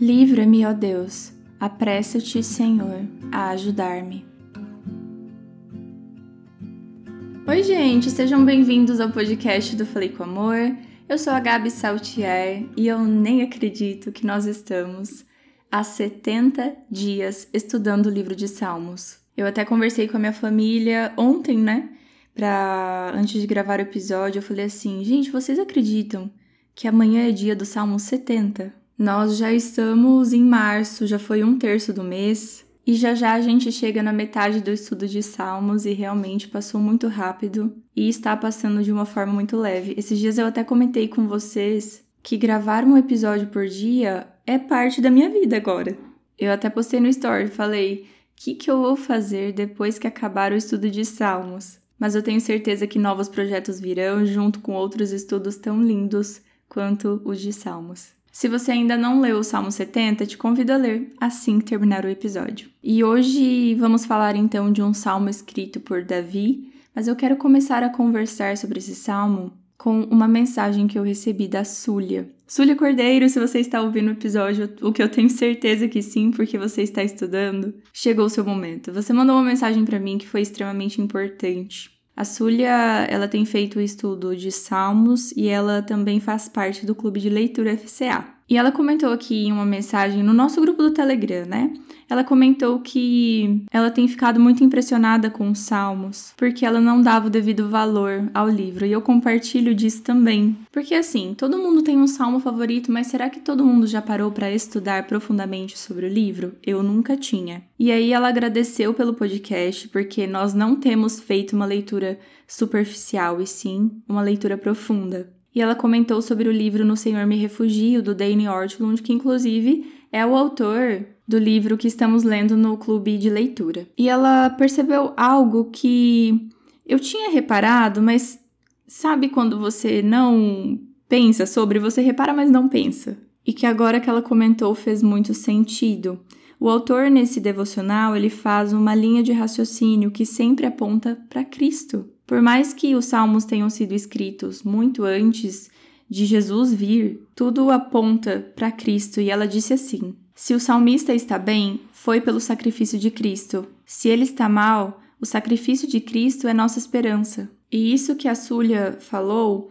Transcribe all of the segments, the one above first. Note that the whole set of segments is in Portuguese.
Livra-me, ó Deus, apressa-te, Senhor, a ajudar-me. Oi, gente, sejam bem-vindos ao podcast do Falei com Amor. Eu sou a Gabi Saltier e eu nem acredito que nós estamos há 70 dias estudando o livro de Salmos. Eu até conversei com a minha família ontem, né? Pra, antes de gravar o episódio, eu falei assim: gente, vocês acreditam que amanhã é dia do Salmo 70? Nós já estamos em março, já foi um terço do mês. E já já a gente chega na metade do estudo de Salmos e realmente passou muito rápido e está passando de uma forma muito leve. Esses dias eu até comentei com vocês que gravar um episódio por dia é parte da minha vida agora. Eu até postei no story, falei: "O que que eu vou fazer depois que acabar o estudo de Salmos?" Mas eu tenho certeza que novos projetos virão junto com outros estudos tão lindos quanto os de Salmos. Se você ainda não leu o Salmo 70, te convido a ler assim que terminar o episódio. E hoje vamos falar então de um salmo escrito por Davi, mas eu quero começar a conversar sobre esse salmo com uma mensagem que eu recebi da Súlia. Súlia Cordeiro, se você está ouvindo o episódio, o que eu tenho certeza que sim, porque você está estudando, chegou o seu momento. Você mandou uma mensagem para mim que foi extremamente importante. A Súlia, ela tem feito o estudo de Salmos e ela também faz parte do clube de leitura FCA. E ela comentou aqui em uma mensagem no nosso grupo do Telegram, né? Ela comentou que ela tem ficado muito impressionada com os salmos, porque ela não dava o devido valor ao livro, e eu compartilho disso também. Porque assim, todo mundo tem um salmo favorito, mas será que todo mundo já parou para estudar profundamente sobre o livro? Eu nunca tinha. E aí ela agradeceu pelo podcast, porque nós não temos feito uma leitura superficial, e sim uma leitura profunda. E ela comentou sobre o livro No Senhor Me Refugio, do Dane Ortlund, que inclusive é o autor do livro que estamos lendo no clube de leitura. E ela percebeu algo que eu tinha reparado, mas sabe quando você não pensa sobre, você repara, mas não pensa. E que agora que ela comentou fez muito sentido. O autor nesse devocional, ele faz uma linha de raciocínio que sempre aponta para Cristo. Por mais que os salmos tenham sido escritos muito antes de Jesus vir, tudo aponta para Cristo e ela disse assim: Se o salmista está bem, foi pelo sacrifício de Cristo. Se ele está mal, o sacrifício de Cristo é nossa esperança. E isso que a Súlia falou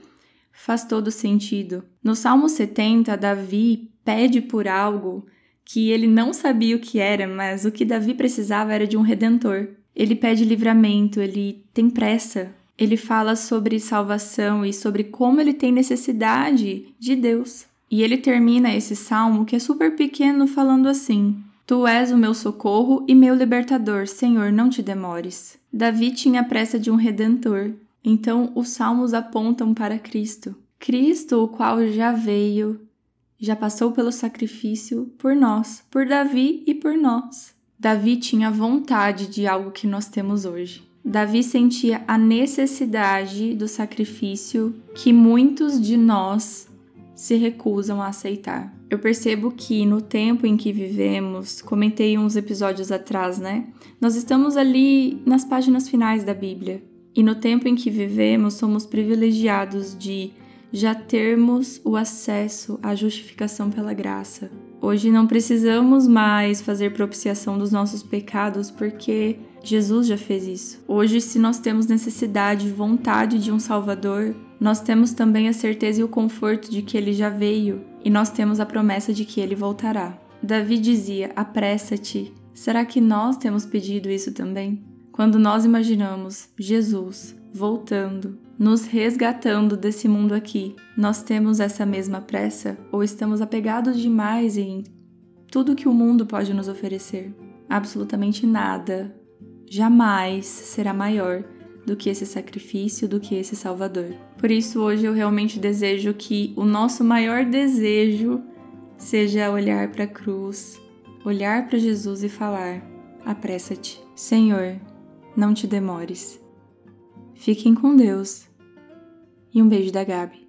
faz todo sentido. No Salmo 70, Davi pede por algo que ele não sabia o que era, mas o que Davi precisava era de um redentor. Ele pede livramento, ele tem pressa. Ele fala sobre salvação e sobre como ele tem necessidade de Deus. E ele termina esse salmo, que é super pequeno, falando assim: Tu és o meu socorro e meu libertador, Senhor, não te demores. Davi tinha pressa de um redentor. Então, os salmos apontam para Cristo. Cristo, o qual já veio, já passou pelo sacrifício por nós, por Davi e por nós. Davi tinha vontade de algo que nós temos hoje. Davi sentia a necessidade do sacrifício que muitos de nós se recusam a aceitar. Eu percebo que no tempo em que vivemos, comentei uns episódios atrás, né? Nós estamos ali nas páginas finais da Bíblia. E no tempo em que vivemos, somos privilegiados de já termos o acesso à justificação pela graça. Hoje não precisamos mais fazer propiciação dos nossos pecados porque Jesus já fez isso. Hoje, se nós temos necessidade e vontade de um Salvador, nós temos também a certeza e o conforto de que ele já veio e nós temos a promessa de que ele voltará. Davi dizia: Apressa-te. Será que nós temos pedido isso também? Quando nós imaginamos Jesus voltando, nos resgatando desse mundo aqui, nós temos essa mesma pressa ou estamos apegados demais em tudo que o mundo pode nos oferecer? Absolutamente nada jamais será maior do que esse sacrifício, do que esse Salvador. Por isso, hoje eu realmente desejo que o nosso maior desejo seja olhar para a cruz, olhar para Jesus e falar: apressa-te, Senhor, não te demores. Fiquem com Deus e um beijo da Gabi.